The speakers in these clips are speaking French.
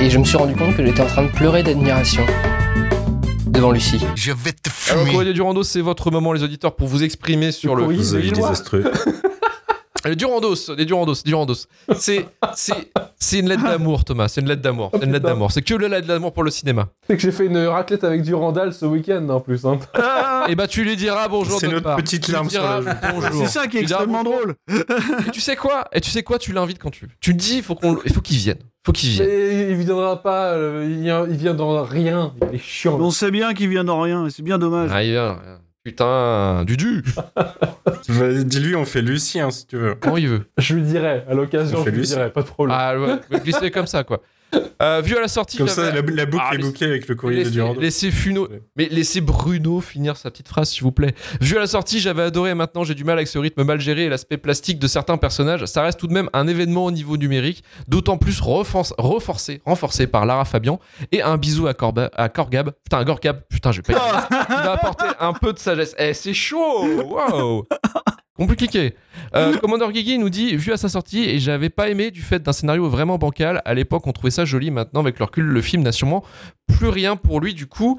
Et je me suis rendu compte que j'étais en train de pleurer d'admiration devant Lucie. Je vais te Alors, le fumer. courrier du Randos, c'est votre moment, les auditeurs, pour vous exprimer sur le, courrier le des film. Villes. désastreux. Les Durandos, les Durandos, Durandos. C'est, c'est, c'est une lettre d'amour, Thomas. C'est une lettre d'amour. C'est une lettre d'amour. C'est que le lettre d'amour pour le cinéma. C'est que j'ai fait une raclette avec du Randall ce week-end en plus. Hein. Et bah, tu lui diras bonjour C'est notre part. petite larme sur la joue. bonjour. C'est ça qui est extrêmement drôle. Et tu sais quoi? Et tu sais quoi? Tu l'invites quand tu veux. Tu dis, il faut qu'on, il faut qu'il vienne. Faut qu'il vienne. Mais il viendra pas, euh, il, vient, il vient dans rien. Il est chiant. On sait bien qu'il vient de rien, et c'est bien dommage. Ah, il vient. Putain, Dudu. Dis-lui, on fait Lucien si tu veux. Comment il veut Je lui dirai, à l'occasion, On je lui dirai, pas de problème. Ah ouais, glisser comme ça, quoi. Euh, vu à la sortie, Comme ça, la, la boucle Ah, est bouclée avec le courrier de laissez, Durando. laissez Funo, Ouais. mais laissez Bruno finir sa petite phrase, s'il vous plaît. Vu à la sortie, j'avais adoré maintenant j'ai du mal avec ce rythme mal géré et l'aspect plastique de certains personnages. Ça reste tout de même un événement au niveau numérique, d'autant plus renforcé, renforcé par Lara Fabian. Et un bisou à, Corba, à Corgab. Putain, Gorgab, putain, je vais pas. Il va apporter un peu de sagesse. Eh, c'est chaud Waouh Compliqué. Euh, Commander Gigi nous dit, vu à sa sortie, et j'avais pas aimé du fait d'un scénario vraiment bancal. À l'époque, on trouvait ça joli. Maintenant, avec le recul, le film n'a sûrement plus rien pour lui du coup.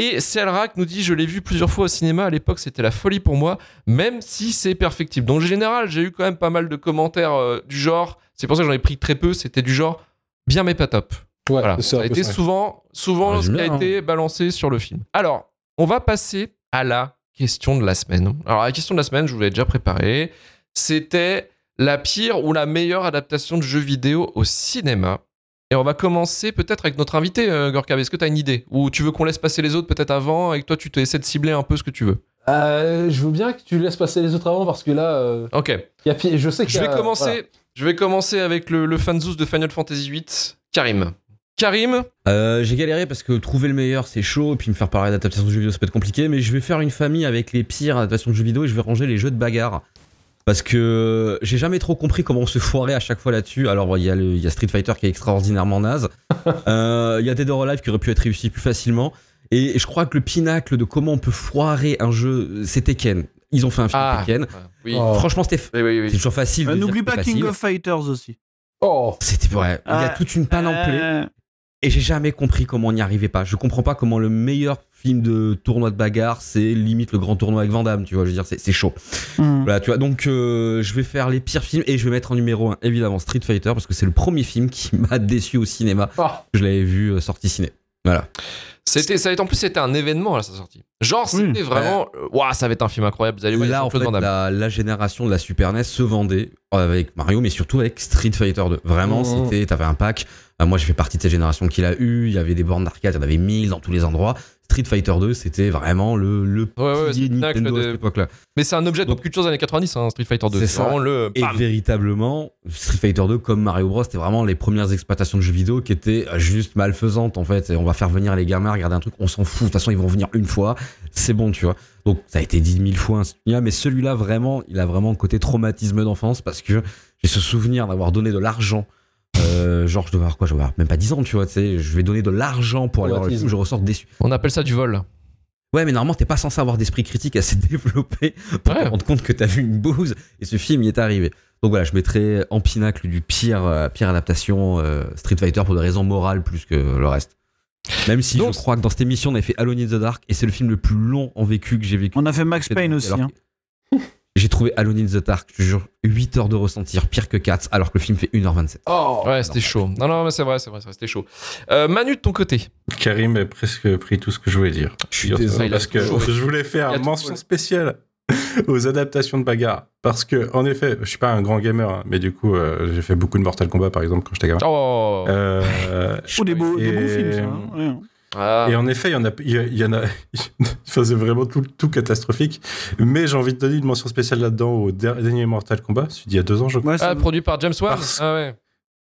Et Selrak nous dit, je l'ai vu plusieurs fois au cinéma. À l'époque, c'était la folie pour moi, même si c'est perfectible. Donc, en général, j'ai eu quand même pas mal de commentaires euh, du genre. C'est pour ça que j'en ai pris très peu. C'était du genre, bien mais pas top. ouais, Voilà, ça a été ça. souvent, souvent ce qui a bien, été balancé sur le film. Alors, on va passer à la question de la semaine. Alors, la question de la semaine, je vous l'ai déjà préparée. C'était la pire ou la meilleure adaptation de jeu vidéo au cinéma. Et on va commencer peut-être avec notre invité, euh, Gorka. Est-ce que tu as une idée? Ou tu veux qu'on laisse passer les autres peut-être avant et que toi, tu te essaies de cibler un peu ce que tu veux? Euh, je veux bien que tu laisses passer les autres avant parce que là, euh, Ok. y a je sais qu'il Je vais a- commencer, voilà. je vais commencer avec le, le fanzous de Final Fantasy VIII, Karim. Karim, Euh, j'ai galéré parce que trouver le meilleur c'est chaud et puis me faire parler d'adaptation de jeux vidéo ça peut être compliqué mais je vais faire une famille avec les pires adaptations de jeux vidéo et je vais ranger les jeux de bagarre parce que j'ai jamais trop compris comment on se foirait à chaque fois là-dessus alors il y, a le- il y a Street Fighter qui est extraordinairement naze Euh, il y a Dead or Alive qui aurait pu être réussi plus facilement et, je crois que le pinacle de comment on peut foirer un jeu c'est Tekken ils ont fait un film Ah, Tekken oui. Oh. franchement c'était Oui, oui, oui. c'est toujours facile Euh, N'oublie pas King facile. of Fighters aussi. Oh, c'était vrai il y a Ah, toute une panoplie Euh, Et j'ai jamais compris comment on n'y arrivait pas. Je comprends pas comment le meilleur film de tournoi de bagarre, c'est limite le grand tournoi avec Van Damme, tu vois. Je veux dire, c'est chaud. hmm. Voilà, tu vois. Donc, euh, je vais faire les pires films et je vais mettre en numéro 1, évidemment, Street Fighter, parce que c'est le premier film qui m'a déçu au cinéma. Ah. Je l'avais vu euh, sorti ciné. Voilà. C'était, ça a été, en plus, c'était un événement à sa sortie. Genre, c'était vraiment. euh, Waouh, ça va être un film incroyable. Vous allez voir, Là, en fait, Van Damme. la, la génération de la Super NES se vendait avec Mario, mais surtout avec Street Fighter 2. Vraiment, Mhm. c'était, t'avais un pack. Euh, moi, j'ai fait partie de cette génération qu'il a eu. Il y avait des bornes d'arcade, il y en avait 1000 dans tous les endroits. Street Fighter 2, c'était vraiment le, le Ouais, ouais, pilier Nintendo à de- cette époque-là. Mais c'est un objet de Donc- culture des années 90, hein, Street Fighter 2. C'est vraiment le. Et bam. véritablement, Street Fighter 2, comme Mario Bros, c'était vraiment les premières exploitations de jeux vidéo qui étaient juste malfaisantes en fait. Et on va faire venir les gamins regarder un truc, on s'en fout. De toute façon, ils vont venir une fois, c'est bon, tu vois. Donc ça a été dit mille fois. Mais celui-là, vraiment, il a vraiment le côté traumatisme d'enfance parce que j'ai ce souvenir d'avoir donné de l'argent. Euh, genre, je devais avoir quoi? Je devais avoir même pas 10 ans, tu vois. Tu sais, je vais donner de l'argent pour aller voir le film, je ressors déçu. On appelle ça du vol. Ouais, mais normalement, t'es pas censé avoir d'esprit critique assez développé pour Ouais. te rendre compte que t'as vu une bouse et ce film y est arrivé. Donc voilà, je mettrai en pinacle du pire, euh, pire adaptation euh, Street Fighter pour des raisons morales plus que le reste. Même si Donc- je crois que dans cette émission, on avait fait Alone in the Dark et c'est le film le plus long en vécu que j'ai vécu. On a fait Max Payne aussi. Alors hein. J'ai trouvé Alone in the Dark, je jure, 8 heures de ressentir, pire que 4, alors que le film fait 1h27. oh. Ouais, c'était chaud. Non, non, mais c'est vrai, c'est vrai, c'était chaud. Euh, Manu, de ton côté. Karim a presque pris tout ce que je voulais dire. Je suis désolé, Parce que je voulais faire a mention spéciale aux adaptations de bagarre. Parce que, en effet, je suis pas un grand gamer, hein, mais du coup, euh, j'ai fait beaucoup de Mortal Kombat, par exemple, quand j'étais gamin. Oh Euh, Oh, des beaux, des Et- films, ça. hein. Ouais. Ah. Et en effet, il y en a, il y, a- il y en a, enfin, c'est vraiment tout, tout catastrophique. Mais j'ai envie de donner une mention spéciale là-dedans au der- dernier Mortal Kombat, celui d'il y a deux ans, je crois. Ouais, Ah, produit par James Wan Parce- Ah ouais.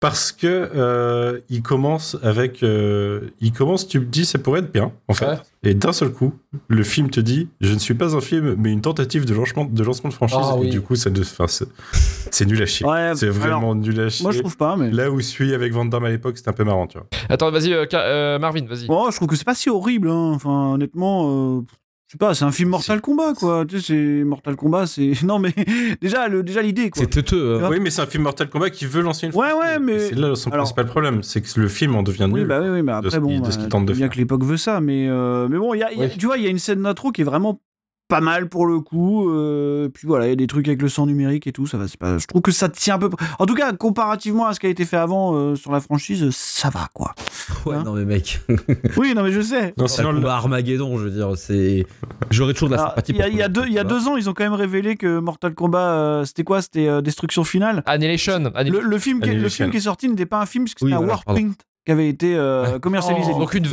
Parce que euh, il commence avec, euh, il commence, tu me dis, ça pourrait être bien, en fait. Ouais. Et d'un seul coup, le film te dit, je ne suis pas un film, mais une tentative de lancement de, lancement de franchise. Ah et oui. du coup, ça, ne- enfin, c'est nul à chier. Ouais, c'est alors, vraiment nul à chier. Moi, je trouve pas, mais. Là où je suis avec Van Damme à l'époque, c'était un peu marrant, tu vois. Attends, vas-y, euh, euh, Marvin, vas-y. Bon, je trouve que c'est pas si horrible. Hein. Enfin, honnêtement, euh, je sais pas, c'est un film Mortal Kombat, quoi. Tu sais, c'est Mortal Kombat, c'est. Non, mais déjà, le, déjà l'idée, quoi. C'est teuteux. hein. Oui, mais c'est un film Mortal Kombat qui veut lancer une Ouais, ouais, mais- C'est là son Alors- principal problème, c'est que le film en devient Oui, nul. bah oui, oui, mais de après, ce bon, qu'il- de ce qu'il tente de bien faire. que l'époque veut ça, mais, euh, mais bon, il y a, il y a- Oui. tu vois, il y a une scène d'intro qui est vraiment pas mal pour le coup. euh, puis voilà, il y a des trucs avec le sang numérique et tout, ça va. c'est Pas, je trouve que ça tient un peu. En tout cas, comparativement à ce qui a été fait avant euh, sur la franchise, ça va, quoi. Ouais, Hein non mais mec. Oui, non, mais je sais. Non, C'est sinon, le- combat Armageddon, je veux dire, c'est. J'aurais toujours de la sympathie Il y, a- pour il y a deux, il y a deux ans, ils ont quand même révélé que Mortal Kombat, euh, c'était quoi? C'était euh, Destruction Finale. Annihilation. Annihilation. Le, le film qui, est- le film qui est sorti n'était pas un film, parce que Oui, c'était un voilà, Warprint qui avait été euh, commercialisé. Donc une pas.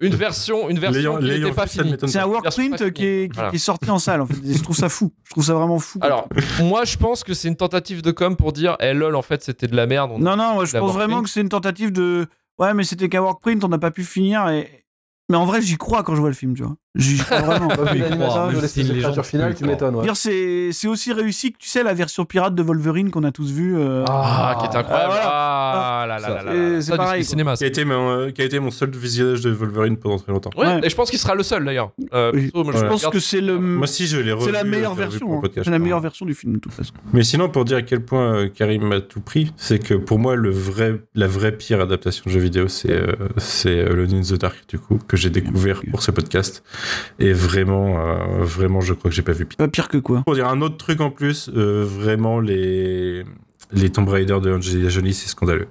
une version, une version qui n'était pas finie. C'est un Warprint qui est, qui- Voilà. est sorti en salle, en fait. Et je trouve ça fou. Je trouve ça vraiment fou. Alors, moi, je pense que c'est une tentative de com pour dire, eh lol, en fait, c'était de la merde. on- Non, non, moi, je pense vraiment que c'est une tentative de. Ouais, mais c'était qu'un workprint, on n'a pas pu finir. Et... Mais en vrai, j'y crois quand je vois le film, tu vois. J'y crois vraiment. Bah, vu Oui, l'animation si de les tu m'étonnes. ouais. C'est c'est aussi réussi que tu sais la version pirate de Wolverine qu'on a tous vu. euh, Ah, qui était incroyable. Ah, voilà. Ah, là, là, là, là, là. C'est- c'est du pareil, cinéma. qui, a été mon, euh, qui a été mon seul visionnage de Wolverine pendant très longtemps. Ouais, Ouais. et je pense qu'il sera le seul d'ailleurs. Euh, Oui. perso, moi, je Ouais. pense que c'est le. Moi, si je l'ai revu. C'est la meilleure je version. hein. C'est la hein. meilleure version du film, de toute façon. Mais sinon, pour dire à quel point euh, Karim a tout pris, c'est que pour moi, le vrai, la vraie pire adaptation de jeu vidéo, c'est c'est euh, Alone in the Dark, du coup, que j'ai découvert pour ce podcast. Et vraiment, euh, vraiment, je crois que j'ai pas vu pire. Pas pire que quoi. Pour dire un autre truc en plus, euh, vraiment, les, les Tomb Raider de Angelina Jolie, c'est scandaleux.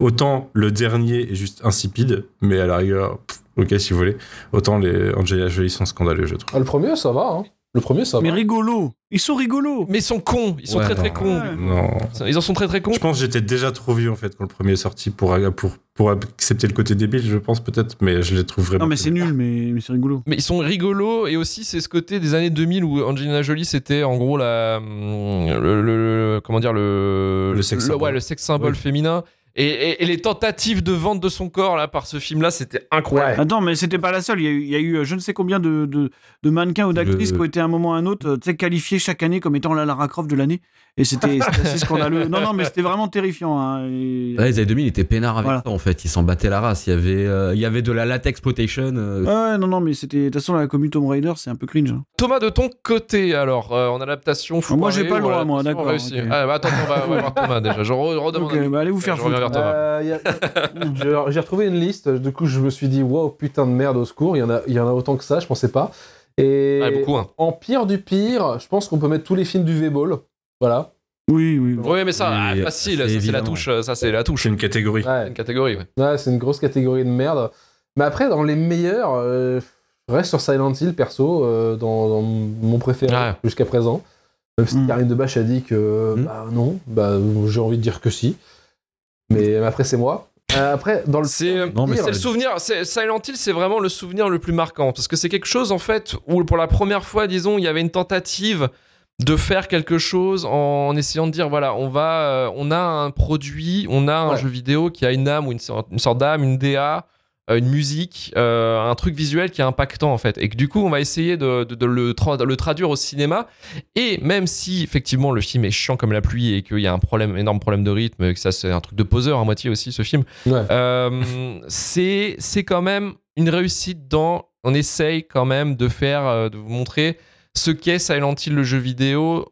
Autant le dernier est juste insipide, mais à la rigueur, pff, ok si vous voulez, autant les Angelina Jolie sont scandaleux, je trouve. Ah, le premier, ça va. Hein. Le premier, ça Mais va. rigolo. Ils sont rigolos. Mais ils sont cons. Ils sont Ouais, très très cons. Ouais. Non. Ils en sont très très cons. Je pense que j'étais déjà trop vieux en fait quand le premier est sorti pour, pour, pour accepter le côté débile, je pense peut-être, mais je les trouve vraiment. Non, mais c'est nul, mais, mais c'est rigolo. Mais ils sont rigolos et aussi c'est ce côté des années 2000 où Angelina Jolie c'était en gros la hum, le, le- le- comment dire le Le sexe symbole. ouais le sexe symbole féminin et, et- et les tentatives de vente de son corps là par ce film là c'était incroyable. Attends, mais c'était pas la seule. Il y a eu, il y a eu euh, je ne sais combien de, de, de mannequins ou d'actrices Le- qui ont été à un moment ou à un autre euh, qualifiés chaque année comme étant la Lara Croft de l'année. Et c'était assez scandaleux. Non, non, mais c'était vraiment terrifiant. hein. Et- Ouais, les années 2000, ils étaient peinards avec Voilà. ça en fait. Ils s'en battaient la race. Il y avait, euh, il y avait de la latex exploitation. euh, Ouais, non, non, mais c'était. De toute façon, la commu Tomb Raider, c'est un peu cringe. hein. Thomas de ton côté alors euh, en adaptation Ah, moi, j'ai foirée pas le droit, moi, adaptation d'accord, réussie ok. Ah, bah, attends on va, on va voir Thomas déjà je re- redemande Ok, un- bah, allez vous faire foutre. Euh, J'ai retrouvé une liste, du coup je me suis dit wow putain de merde au secours, il y en a, il y en a autant que ça, je pensais pas. Et Ouais, beaucoup hein. en pire du pire, je pense qu'on peut mettre tous les films du V-Ball. Voilà. Oui, oui. oui. Oui mais ça Oui, ah, facile c'est ça c'est la touche euh, ça c'est la touche C'est une catégorie. C'est Ouais, une catégorie ouais. Ouais, c'est une grosse catégorie de merde. Mais après, dans les meilleurs, euh, je reste sur Silent Hill perso, euh, dans, dans mon préféré Ouais. jusqu'à présent. Même si Mm. Karine Debache a dit que Mm. bah non, bah j'ai envie de dire que si. Mais après, c'est moi. Euh, après, dans le C'est euh, Non, mais c'est ça- le souvenir. c'est- Silent Hill, c'est vraiment le souvenir le plus marquant parce que c'est quelque chose en fait où pour la première fois, disons, il y avait une tentative de faire quelque chose en essayant de dire voilà, on va, euh, on a un produit, on a un Ouais. jeu vidéo qui a une âme ou une sorte, une sorte d'âme, une DA. euh, une musique, euh, un truc visuel qui est impactant en fait, et que du coup on va essayer de, de- de le, tra- de le traduire au cinéma. Et même si effectivement le film est chiant comme la pluie et qu'il y a un problème, énorme problème de rythme, et que ça c'est un truc de poseur à moitié aussi ce film, Ouais. euh, c'est c'est quand même une réussite dans on essaye quand même de faire de vous montrer ce qu'est Silent Hill le jeu vidéo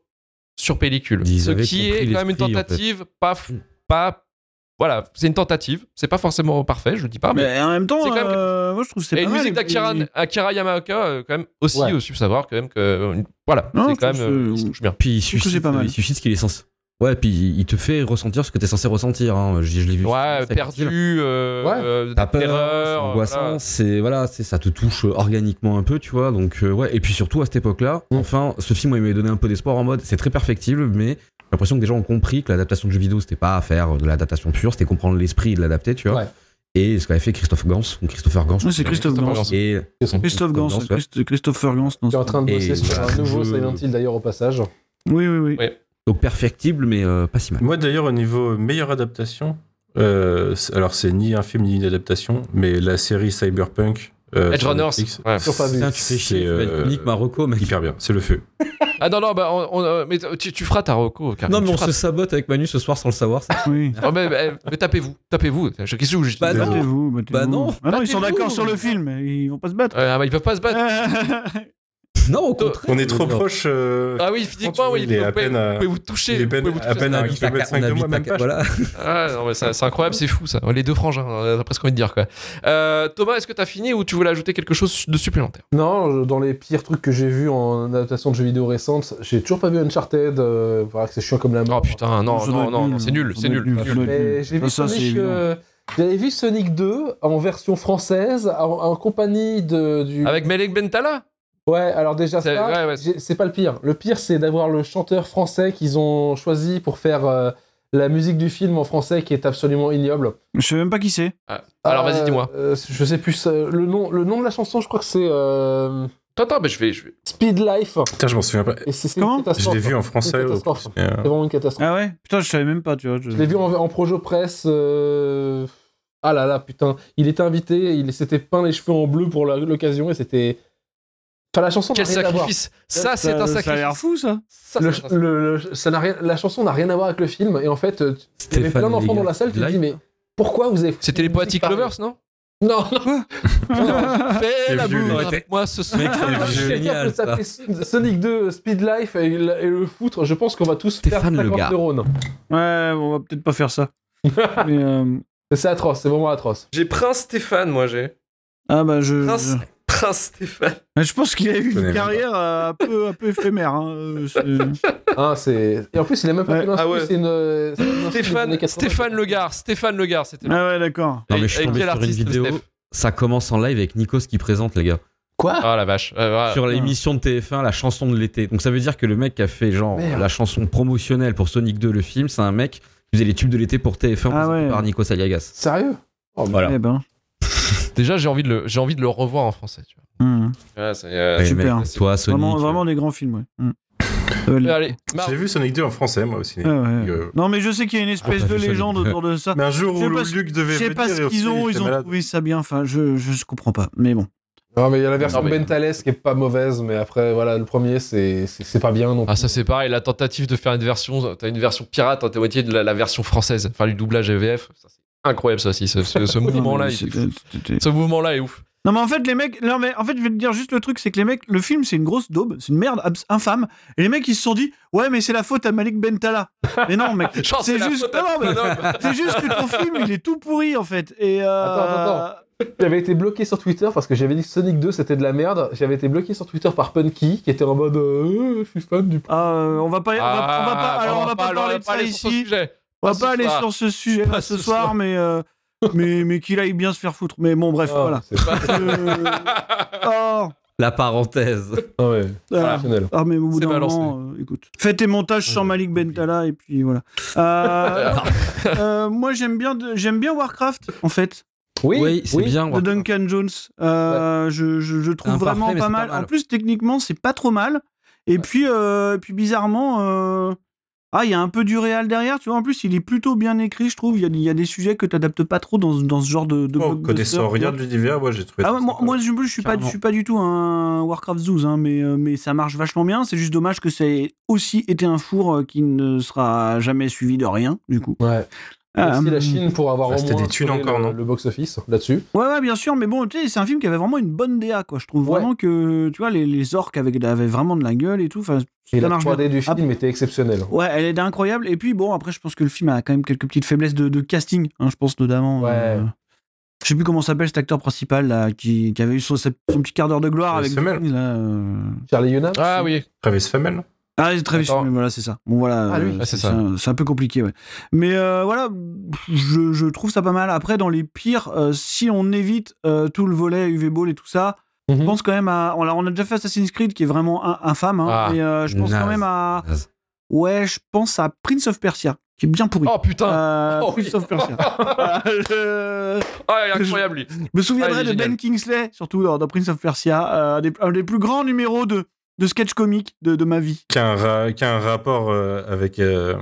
sur pellicule Ils ce qui est quand même une l'esprit, en fait. tentative pas f- Mm. pas voilà c'est une tentative c'est pas forcément parfait je le dis pas mais, Mais en même temps, C'est quand même- euh, moi je trouve que c'est et pas une mal, musique et d'Akira Akira Yamaoka euh, quand même aussi Ouais. aussi faut savoir quand même que euh, voilà Non, c'est quand même euh, il se c'est- touche bien Puis il pas mal. il suscite ce qu'il est censé. Ouais, puis il te fait ressentir ce que t'es censé ressentir. Hein. Je, je l'ai vu. ouais perdu euh, Ouais. euh, T'as peur, angoissant, voilà. c'est voilà, c'est ça te touche euh, organiquement un peu, tu vois. Donc euh, ouais, et puis surtout à cette époque-là, Mm. enfin, ce film moi, il m'avait donné un peu d'espoir en mode c'est très perfectible, mais j'ai l'impression que des gens ont compris que l'adaptation de jeu vidéo c'était pas à faire de l'adaptation pure, c'était comprendre l'esprit et de l'adapter, tu vois. Ouais. Et ce qu'avait fait Christophe Gans, ou Christopher Gans. Ouais, c'est Christophe Christopher Gans. Gans. Et Christophe Gans, Christopher Gans. qui est en train de bosser sur un nouveau Silent Hill d'ailleurs au passage. Oui, oui, oui. Ouais. Donc perfectible, mais euh, pas si mal. Moi d'ailleurs au niveau meilleure adaptation, euh, alors c'est ni un film ni une adaptation, mais la série Cyberpunk. euh, Edge sur Runners. Ouais. C'est, être euh, unique Marocco, mec. Hyper bien, c'est le feu. Ah non, non, bah, on- on, mais tu, tu feras ta Karim. Non, mais tu on feras- se sabote avec Manu ce soir sans le savoir. ça. Oui. Oh, mais, mais- mais tapez-vous, tapez-vous. Qu'est-ce que vous Bah non. Battez-vous, battez-vous. Bah non. Ah non, ils sont d'accord sur le film, ils vont pas se battre. Euh, bah, ils peuvent pas se battre. Non, au contraire. On est trop Non. proche. euh, Ah oui, physiquement, oui. il est vous à pouvez, peine vous pouvez vous toucher. il est vous peine- vous à toucher. peine à un habite à, kilomètre on cinq de moi, même pas, Voilà. Ah, non, mais c'est incroyable, c'est fou ça. Les deux frangins, on a presque envie de dire quoi. Euh, Thomas, est-ce que t'as fini ou tu voulais ajouter quelque chose de supplémentaire? Non, je- dans les pires trucs que j'ai vus en adaptation de jeux vidéo récente, j'ai toujours pas vu Uncharted. Euh, c'est chiant comme la mort. Oh putain, non, non, non, c'est nul, c'est nul. j'ai vu Sonic. euh, J'avais vu Sonic 2 en version française, en, en compagnie de, du. Avec Melek Bentala? Ouais, alors déjà C'est- ça, ouais, ouais. j'ai- c'est pas le pire. Le pire, c'est d'avoir le chanteur français qu'ils ont choisi pour faire euh, la musique du film en français, qui est absolument ignoble. Je sais même pas qui c'est. Alors Euh, vas-y, dis-moi. euh, je sais plus euh, le nom. Le nom de la chanson, je crois que c'est euh, Attends, mais je vais, je vais. Speed Life. Putain, je m'en souviens pas. Et c'est c'est Comment une Je catastrophe. l'ai vu en C'est français. euh, C'est vraiment une catastrophe. Ah ouais? Putain, je savais même pas, tu vois. Je l'ai vu en, en projo presse. euh, Ah là là, putain. Il était invité, il s'était peint les cheveux en bleu pour la- l'occasion et c'était. Enfin, la chanson n'a Quel rien à voir. sacrifice Ça, c'est un Ça a l'air sacrifice. fou, ça. Ça, Le- c'est un- le- le- ça rien, la chanson n'a rien à voir avec le film et en fait, euh, il y avait plein d'enfants dans la salle qui te disent mais pourquoi vous avez. C'était les Poetic Lovers, non? Non, non. Fais la boule avec moi ce soir. Mec, c'est génial ça. Sonic 2, Speed Life et, le- et le foutre. Je pense qu'on va tous Le 50 Gars. neurones. Ouais, on va peut-être pas faire ça. Euh, C'est atroce, c'est vraiment atroce. J'ai Prince Stéphane, moi j'ai. Ah bah je. Prince, je... Prince Stéphane. Je pense qu'il a eu une carrière euh, un peu, un peu éphémère. Hein. euh, c'est- c'est... Et en plus, il a même pas Ouais. fait l'instru, Ah ouais. c'est une. années Stéphane, 80. Stéphane Legard, Stéphane Legard, c'était Ah ouais, d'accord. Non, mais je suis tombé sur une vidéo. Ça commence en live avec Nikos qui présente, les gars. Quoi? Ah la vache. Euh, voilà. Sur l'émission de TF1, la chanson de l'été. Donc ça veut dire que le mec qui a fait genre Merde. la chanson promotionnelle pour Sonic 2, le film, c'est un mec qui faisait les tubes de l'été pour TF1 Ah ouais. par Nikos Aliagas. Sérieux? Oh, Voilà. Eh ben. Déjà, j'ai envie, de le, j'ai envie de le revoir en français. Tu vois. Ouais, c'est, euh, Ouais, Super. mec, toi, Sonic. Vraiment, euh, vraiment des grands films, ouais. Allez, Mar- J'ai vu Sonic 2 en français, moi aussi. Ouais. Euh, Non, mais je sais qu'il y a une espèce Ah, de légende Sonic. autour de ça. Mais un jour où Luc devait Je sais pas ce qu'ils ont, il ils ont malade. trouvé ça bien. Enfin, je, je, comprends pas. Mais bon. Non, mais il y a la version Non, mais- Bentales qui est pas mauvaise, mais après, voilà, le premier, c'est, c'est, c'est pas bien. Donc... Ah ça c'est pareil, la tentative de faire une version, t'as une version pirate, t'as moitié de la, la version française, enfin du doublage VF, ça c'est incroyable ça aussi, ce, ce- ce mouvement-là, ce mouvement-là est ouf. Non mais en fait les mecs, non mais en fait je vais te dire juste le truc, c'est que les mecs, le film c'est une grosse daube, c'est une merde abs- infâme, et les mecs ils se sont dit ouais mais c'est la faute à Malik Bentala. Mais non mec, c'est juste, c'est juste que ton film il est tout pourri en fait. Et euh, Attends, attends, J'avais été bloqué sur Twitter parce que j'avais dit que Sonic 2 c'était de la merde. J'avais été bloqué sur Twitter par Punky qui était en mode euh, je suis fan du. Ah, euh, on va pas, on va, on va Ah, pas, alors on va pas alors, parler de ça ici. On va Pas aller soir. sur ce sujet Pas ce ce soir, soir. mais euh, mais mais qu'il aille bien se faire foutre. Mais bon bref Ah, voilà. pas- Euh, oh, La parenthèse. Ah ouais, ah. Ah, mais au bout d'un moment, euh, écoute. Fais tes montages sans Malik Bentala et puis voilà. Euh, euh, moi, j'aime bien, de- j'aime bien Warcraft, en fait, Oui, Oui, c'est bien. de Duncan Jones. Euh, je, je, je trouve vraiment pas mal. pas mal. En plus, techniquement, c'est pas trop mal. Et puis, euh, puis bizarrement, euh, ah, il y a un peu du réel derrière. Tu vois, en plus, il est plutôt bien écrit, je trouve. Il y a, il y a des sujets que tu n'adaptes pas trop dans, dans ce genre de. de blockbuster, connaissant rien de l'univers, moi j'ai trouvé. Ah ça moi, je, je suis pas, je Carrément. suis pas du tout un Warcraft 12, hein, mais, euh, mais ça marche vachement bien. C'est juste dommage que ça ait aussi été un four euh, qui ne sera jamais suivi de rien, du coup. Ouais. Ah, Merci la hum. Chine pour avoir Ah, au moins des encore, le, non le box-office là-dessus. Ouais, ouais, bien sûr, mais bon, tu sais, c'est un film qui avait vraiment une bonne DA, quoi. Je trouve Ouais. vraiment que, tu vois, les, les orques avaient, avaient vraiment de la gueule et tout. Enfin, Et la marche bien. 3D du Ah. film était exceptionnelle. Ouais, elle est incroyable. Et puis, bon, après, je pense que le film a quand même quelques petites faiblesses de, de casting, hein, je pense notamment. Ouais. euh, je sais plus comment s'appelle cet acteur principal, là, qui, qui avait eu son, son petit quart d'heure de gloire Travis avec. Fimmel. Là, euh, Charlie Hunnam Ah oui. Travis non Ah, c'est Travis Attends. Fimmel, voilà, c'est ça. Bon, voilà. Ah, euh, Ah, c'est un, c'est un peu compliqué, ouais. Mais euh, voilà, je, je trouve ça pas mal. Après, dans les pires, euh, si on évite euh, tout le volet UV Ball et tout ça, je Mhm. pense quand même à. On a, on a déjà fait Assassin's Creed qui est vraiment un- infâme, hein, Ah, mais euh, je pense quand même à. Naze. Ouais, je pense à Prince of Persia, qui est bien pourri. Oh putain. Euh, Oh, Prince oui. of Persia. Je... Ah, il est incroyable lui. je me souviendrai Ah, de Ben. Kingsley, surtout dans, dans Prince of Persia, euh, un des, un des plus grands numéros de, de sketch comique de, de ma vie. Qui a un, ra- qui a un rapport euh, avec, euh,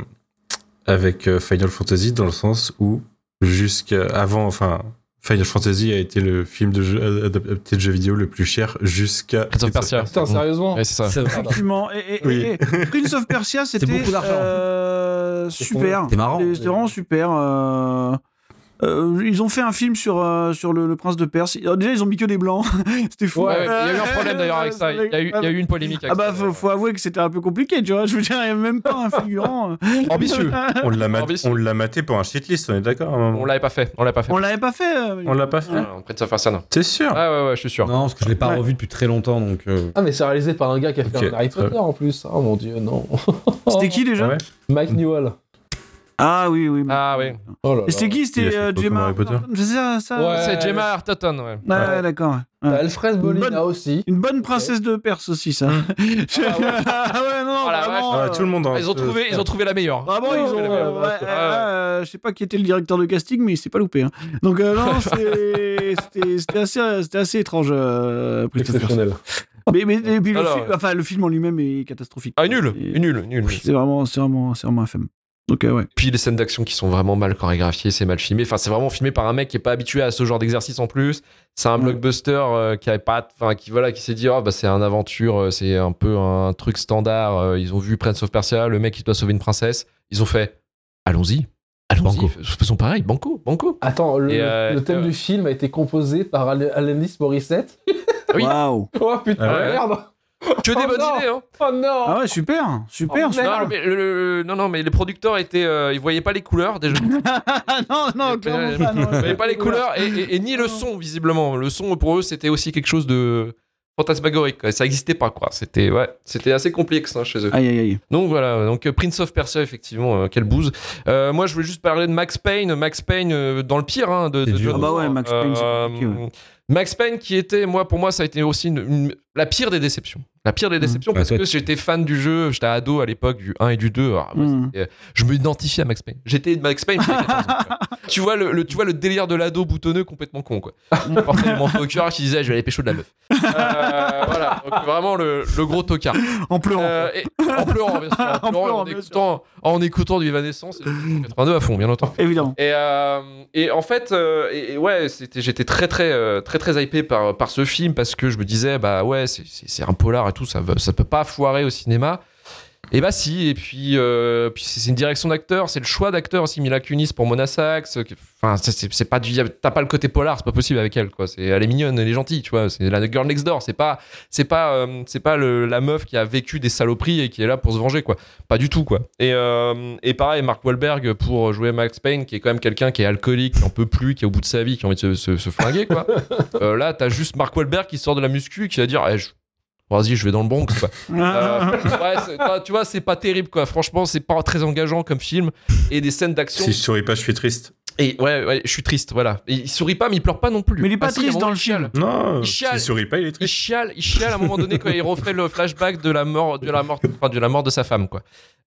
avec euh, Final Fantasy dans le sens où jusqu'à avant, enfin, Final Fantasy a été le film de jeu, adapté de jeux vidéo le plus cher jusqu'à Prince of Persia. Putain, sérieusement Ouais, c'est ça. Effectivement. Et, et- Oui. et- Prince of Persia, c'était euh, super. C'est marrant. C'était c'était vraiment super. euh, euh, ils ont fait un film sur, euh, sur le, le prince de Perse. Alors, déjà, ils ont mis que des blancs. C'était fou. Ouais, ouais, il y a eu un problème d'ailleurs avec ça. Il y a eu, il y a eu une polémique avec Ah bah, ça. faut, faut avouer que c'était un peu compliqué, tu vois. Je veux dire, il n'y a même pas un figurant. euh. Ambitieux. On l'a mat- on maté pour un shitlist, on est d'accord moment On l'avait pas fait. On l'a pas fait. On l'avait pas fait. euh, On l'a pas fait. Non, non, Prince of Persia, non. T'es sûr Ah ouais, ouais, je suis sûr. Non, parce que je l'ai pas Ouais. revu depuis très longtemps, donc. euh, Ah, mais c'est réalisé par un gars qui a fait un Harry très Potter en plus. Oh mon dieu, non. C'était qui déjà? Ouais Mike Newell. Ah oui, oui. Ah oui. Oh là c'était qui C'était euh, Gemma C'est ça, ça Ouais. C'est Gemma Arterton, ouais. Ouais, ouais, d'accord. ouais. Alfred Molina bonne- aussi. Une bonne princesse de Perse aussi, ça. Ah ouais. ah ouais, non, vraiment. Ah, tout le monde Ah, ils ont trouvé, ils ont trouvé la meilleure. Vraiment, ils ont. Euh, ouais, ouais, ouais. euh, je sais pas qui était le directeur de casting, mais il s'est pas loupé. hein. Donc, euh, non, c'était c'était assez, c'était assez étrange. Euh. Exceptionnel. mais, mais et puis le, film, enfin, le film en lui-même est catastrophique. Ah, nul, nul, nul. C'est vraiment, c'est vraiment, c'est vraiment infâme. Donc, euh, ouais. Puis les scènes d'action qui sont vraiment mal chorégraphiées, c'est mal filmé. Enfin, c'est vraiment filmé par un mec qui est pas habitué à ce genre d'exercice en plus. C'est un Ouais. blockbuster euh, qui a pas, enfin, qui voilà, qui s'est dit, oh, bah c'est un aventure, euh, c'est un peu un truc standard. Euh, Ils ont vu Prince of Persia, le mec qui doit sauver une princesse. Ils ont fait, allons-y, allons-y, faisons pareil, banco, banco. Attends, le, euh, le thème euh, du film a été composé par Al- Alanis Morissette. Oui. Waouh. Oh putain, Ah ouais merde Que des Oh bonnes non. idées, hein. Oh non Ah ouais, super, super. Oh, super. Non, mais le- le- non, non, mais les producteurs étaient, euh, ils voyaient pas les couleurs déjà. non, non, clairement pas. non. Ils voyaient pas les couleurs et, et- et ni le son visiblement. Le son pour eux c'était aussi quelque chose de fantasmagorique. quoi. Ça existait pas quoi. C'était ouais, c'était assez complexe hein, chez eux. Aïe, aïe, aïe. Donc voilà, donc euh, Prince of Persia effectivement, euh, quelle bouse. Euh, moi je voulais juste parler de Max Payne, Max Payne euh, dans le pire hein, de, Ah bah ouais. Max Payne, Euh. Max Payne qui était moi pour moi ça a été aussi une- une- la pire des déceptions. La pire des Mhm. déceptions Ouais, parce que j'étais fan du jeu, j'étais ado à l'époque du 1 et du 2. Alors, Mhm. c'était- je me identifiais à Max Payne. J'étais Max Payne. j'avais 14 ans, quoi. tu vois le, le- tu vois le délire de l'ado boutonneux complètement con quoi. Il portait au cœur qui disait je vais aller pécho de la meuf. Euh, voilà, donc vraiment le, le gros tocard. En pleurant. Euh, et- en pleurant bien sûr, en, En pleurant, pleurant, en bien écoutant, en écoutant du Evanescence et du 82 à fond bien entendu. Évidemment. Et, euh, et en fait, euh, et, et ouais, c'était, j'étais très très euh, très très hypé par, par ce film parce que je me disais bah ouais, c'est, un polar et tout, ça ça peut pas foirer au cinéma. Et bah si, et puis, euh, puis c'est une direction d'acteur, c'est le choix d'acteur aussi, Mila Kunis pour Mona Sachs. qui- Enfin, c'est- pas du, t'as pas le côté polar, c'est pas possible avec elle quoi. C'est, elle est mignonne, elle est gentille, tu vois. C'est la girl next door, c'est pas, c'est pas, euh, c'est pas le- la meuf qui a vécu des saloperies et qui est là pour se venger quoi. Pas du tout, quoi. Et, euh, et pareil, Mark Wahlberg pour jouer Max Payne, qui est quand même quelqu'un qui est alcoolique, qui en peut plus, qui est au bout de sa vie, qui a envie de se, se- se flinguer, quoi. Euh, là, t'as juste Mark Wahlberg qui sort de la muscu qui va dire Eh, je- Vas-y, je vais dans le Bronx, quoi. Euh, ouais, tu vois, c'est pas terrible, quoi. Franchement, c'est pas très engageant comme film. Et des scènes d'action. Si je souris pas, je suis triste. Et ouais, ouais, je suis triste, voilà. Et il sourit pas, mais il pleure pas non plus. Mais il est pas Ah, triste moment, dans le il chiale. Non, Il chiale. s'il sourit pas, il est Il triste. chiale, il chiale à un moment donné quand il refait le flashback de la mort, de la mort, enfin, de la mort de sa femme, quoi,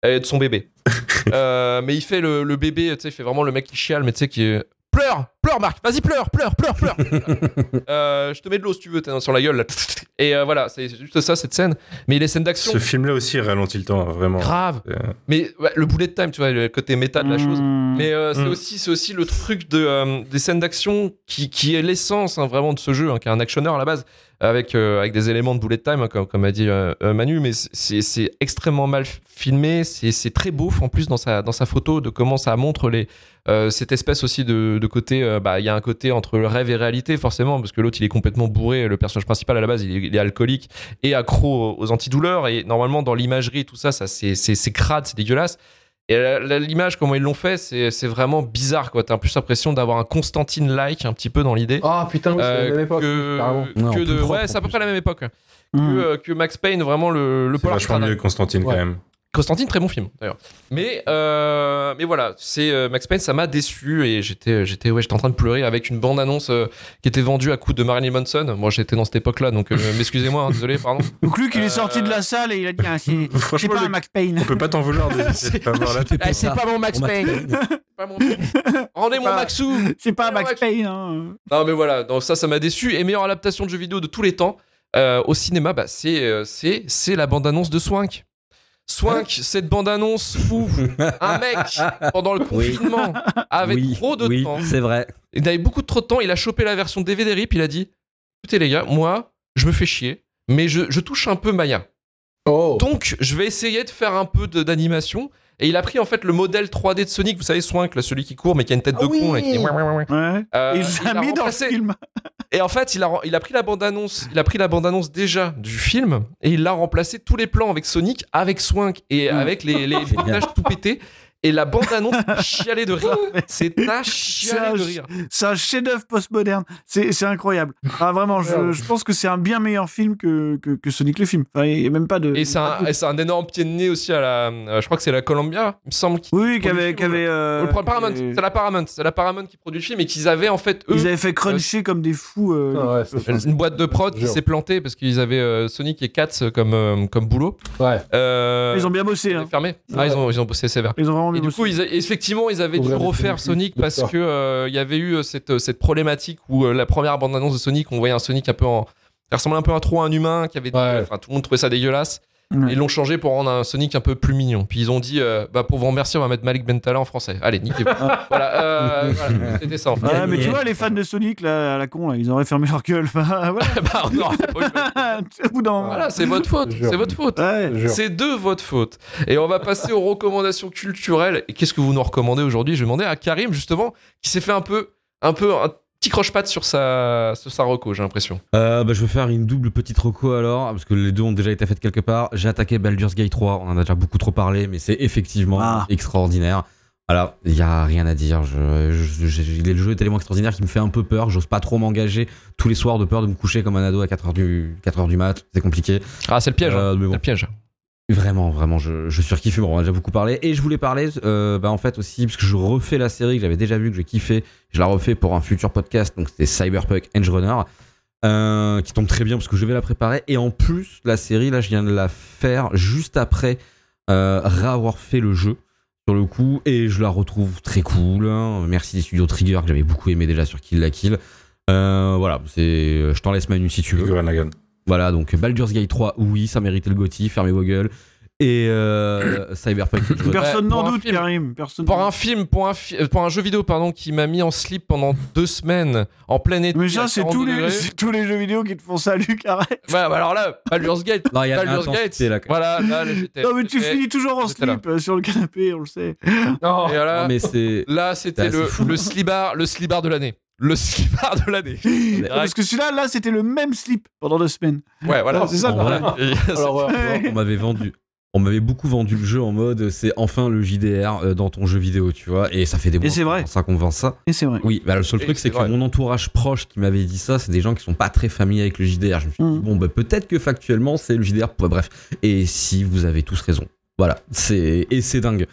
et de son bébé. Euh, mais il fait le, le bébé, tu sais, il fait vraiment le mec qui chiale, mais tu sais qui est pleure, pleure Marc, vas-y pleure, pleure, pleure, pleure. Euh, je te mets de l'eau si tu veux, t'es sur la gueule là. Et euh, voilà, c'est juste ça cette scène. Mais les scènes d'action, Ce film-là aussi ralentit le temps, hein, vraiment. grave. Euh, Mais ouais, le bullet time, tu vois, le côté méta de la chose. Mmh. Mais euh, c'est aussi, c'est aussi le truc de, euh, des scènes d'action qui, qui est l'essence hein, vraiment de ce jeu, hein, qui est un actionneur à la base, avec, euh, avec des éléments de bullet time, hein, comme, a dit euh, euh, Manu, mais c'est extrêmement mal filmé, c'est très beau en plus dans sa, dans sa photo, de comment ça montre les, cette espèce aussi de, de côté, bah, il y a un côté entre rêve et réalité forcément, parce que l'autre il est complètement bourré, le personnage principal à la base il est, alcoolique et accro aux antidouleurs, et normalement dans l'imagerie, tout ça, ça c'est crade, c'est dégueulasse. Et l'image, comment ils l'ont fait, c'est c'est vraiment bizarre, quoi. T'as plus l'impression d'avoir un Constantine-like un petit peu dans l'idée. Ah putain, oui, c'est Euh, la même époque. que. Non, de. propre, ouais, c'est à peu près la même époque. Que, Mmh. euh, que Max Payne, vraiment le, le polar vachement mieux Constantine Ouais. quand même. Constantine, très bon film d'ailleurs. Mais, euh, mais voilà, c'est euh, Max Payne, ça m'a déçu et j'étais, j'étais, ouais, j'étais en train de pleurer avec une bande-annonce euh, qui était vendue à coût de Marilyn Manson. Moi, j'étais dans cette époque-là, donc euh, m'excusez-moi, hein, désolé, pardon. Donc Luc, il Euh, est sorti de la salle et il a dit ah, c'est pas un Max Payne. on peut pas t'en vouloir de C'est- pas ça. pas mon Max Payne. Payne. Pas Maxou. C'est pas un Max Payne. hein. Non mais voilà, donc ça ça m'a déçu et meilleure adaptation de jeu vidéo de tous les temps. euh, au cinéma, bah, c'est c'est c'est la bande-annonce de Swank. Swank, cette bande-annonce où un mec, pendant le confinement, avait oui, trop de oui, temps, c'est vrai. il avait beaucoup trop de temps, il a chopé la version DVD RIP, il a dit Écoutez les gars, moi, je me fais chier, mais je, je touche un peu Maya. Oh. Donc, je vais essayer de faire un peu d'animation. Et il a pris en fait le modèle 3D de Sonic, vous savez, Swank, là, celui qui court mais qui a une tête Ah de con. là, qui- oui. Ouais. Euh, Et il l'a mis dans le film. Et en fait, il a, il a pris la bande-annonce, il a pris la bande-annonce déjà du film et il a remplacé tous les plans avec Sonic, avec Swank et Mm. avec les, les tout pétés. Et la bande-annonce a chialé de rire. C'est à chialer de un- rire. C'est un chef-d'œuvre postmoderne. C'est c'est incroyable. Ah, vraiment, je, je pense que c'est un bien meilleur film que, que, que Sonic le film. Enfin, il n'y a même pas de. Et c'est un, un énorme pied de nez aussi à la. euh, je crois que c'est la Columbia, il me semble. Qui Oui, qui le avait. avait, euh, Paramount, et- c'est la Paramount, c'est la Paramount qui produit le film et qu'ils avaient en fait eux Ils avaient fait cruncher comme des fous. euh, Ah ouais, une boîte de prod qui s'est plantée parce qu'ils avaient euh, Sonic et Cats comme euh, comme boulot. ouais. Euh, Ils ont bien bossé. Hein. fermé. Ah ils ont ils ont bossé sévère. Ils ont vraiment Et du coup, ils a- effectivement, ils avaient dû refaire Sonic parce que euh, il y avait eu euh, cette, euh, cette problématique où euh, la première bande-annonce de Sonic, on voyait un Sonic un peu en. Ça ressemblait un peu à trop à un humain qui avait. Ouais. Enfin, tout le monde trouvait ça dégueulasse. Ils l'ont changé pour rendre un Sonic un peu plus mignon. Puis ils ont dit, euh, bah, pour vous remercier, on va mettre Malik Bentala en français. Allez, niquez-vous. voilà, euh, voilà, c'était ça en fait. Ouais, mais tu vois, les fans de Sonic, là, à la con, là, ils auraient fermé leur gueule. Bah, on aura pas eu- Au bout d'un moment. voilà, c'est votre faute. C'est votre faute. Ouais. C'est de votre faute. Et on va passer aux recommandations culturelles. Et qu'est-ce que vous nous recommandez aujourd'hui? Je vais demander à Karim, justement, qui s'est fait un peu, un peu, un petit croche-patte sur sa, sur sa reco, j'ai l'impression. Euh, bah, je vais faire une double petite reco alors, parce que les deux ont déjà été faites quelque part. J'ai attaqué Baldur's Gate 3, on en a déjà beaucoup trop parlé, mais c'est effectivement Ah. extraordinaire. Alors, il y a rien à dire. Je, je- je- le jeu est tellement extraordinaire qu'il me fait un peu peur. J'ose pas trop m'engager tous les soirs de peur de me coucher comme un ado à 4h du, 4 heures du mat. C'est compliqué. Ah, c'est le piège. hein. Euh, C'est le piège. Vraiment, vraiment, je, je surkiffe. Bon, on a déjà beaucoup parlé. Et je voulais parler, euh, bah, en fait, aussi, parce que je refais la série que j'avais déjà vue, que j'ai kiffé. Je la refais pour un futur podcast. Donc, c'était Cyberpunk Edge Runner. euh, qui tombe très bien parce que je vais la préparer. Et en plus, la série, là, je viens de la faire juste après euh, avoir fait le jeu, sur le coup. Et je la retrouve très cool. hein. Merci des studios Trigger, que j'avais beaucoup aimé déjà sur Kill la Kill. Euh, voilà, c'est, je t'en laisse Manu si tu veux. Lagann. Voilà, donc Baldur's Gate 3, oui, ça méritait le Gotti, fermez vos gueules. Et euh, Cyberpunk. je- Personne n'en doute, film. Karim. Personne Pour n'en un doute. film, pour un, fi- pour un jeu vidéo, pardon, qui m'a mis en slip pendant deux semaines, en plein été. Mais ça, c'est 42 tous, les, tous jeux vidéo qui te font ça, Luc, arrête. Ouais, bah alors là, Baldur's Gate. Non, il y a Baldur's Gate. là. Voilà, là, j'étais. Non, mais tu finis toujours en slip euh, sur le canapé, on le sait. Non. Et voilà, Non, mais c'est. là, c'était C'est le, le slibar, le de l'année. Le slibar de l'année. Parce que celui-là, là, c'était le même slip pendant deux semaines. Ouais, voilà. C'est ça. Et- Alors, ouais, on m'avait vendu. On m'avait beaucoup vendu le jeu en mode c'est enfin le JDR euh, dans ton jeu vidéo, tu vois. Et ça fait des mois c'est vrai. ça qu'on vend ça. Et c'est vrai. Oui, bah, le seul Et truc c'est que vrai. mon entourage proche qui m'avait dit ça, c'est des gens qui sont pas très familiers avec le JDR. Je me suis dit, Mm. bon, bah, peut-être que factuellement c'est le JDR. Ouais, bref. Et si vous avez tous raison. Voilà. C'est et c'est dingue.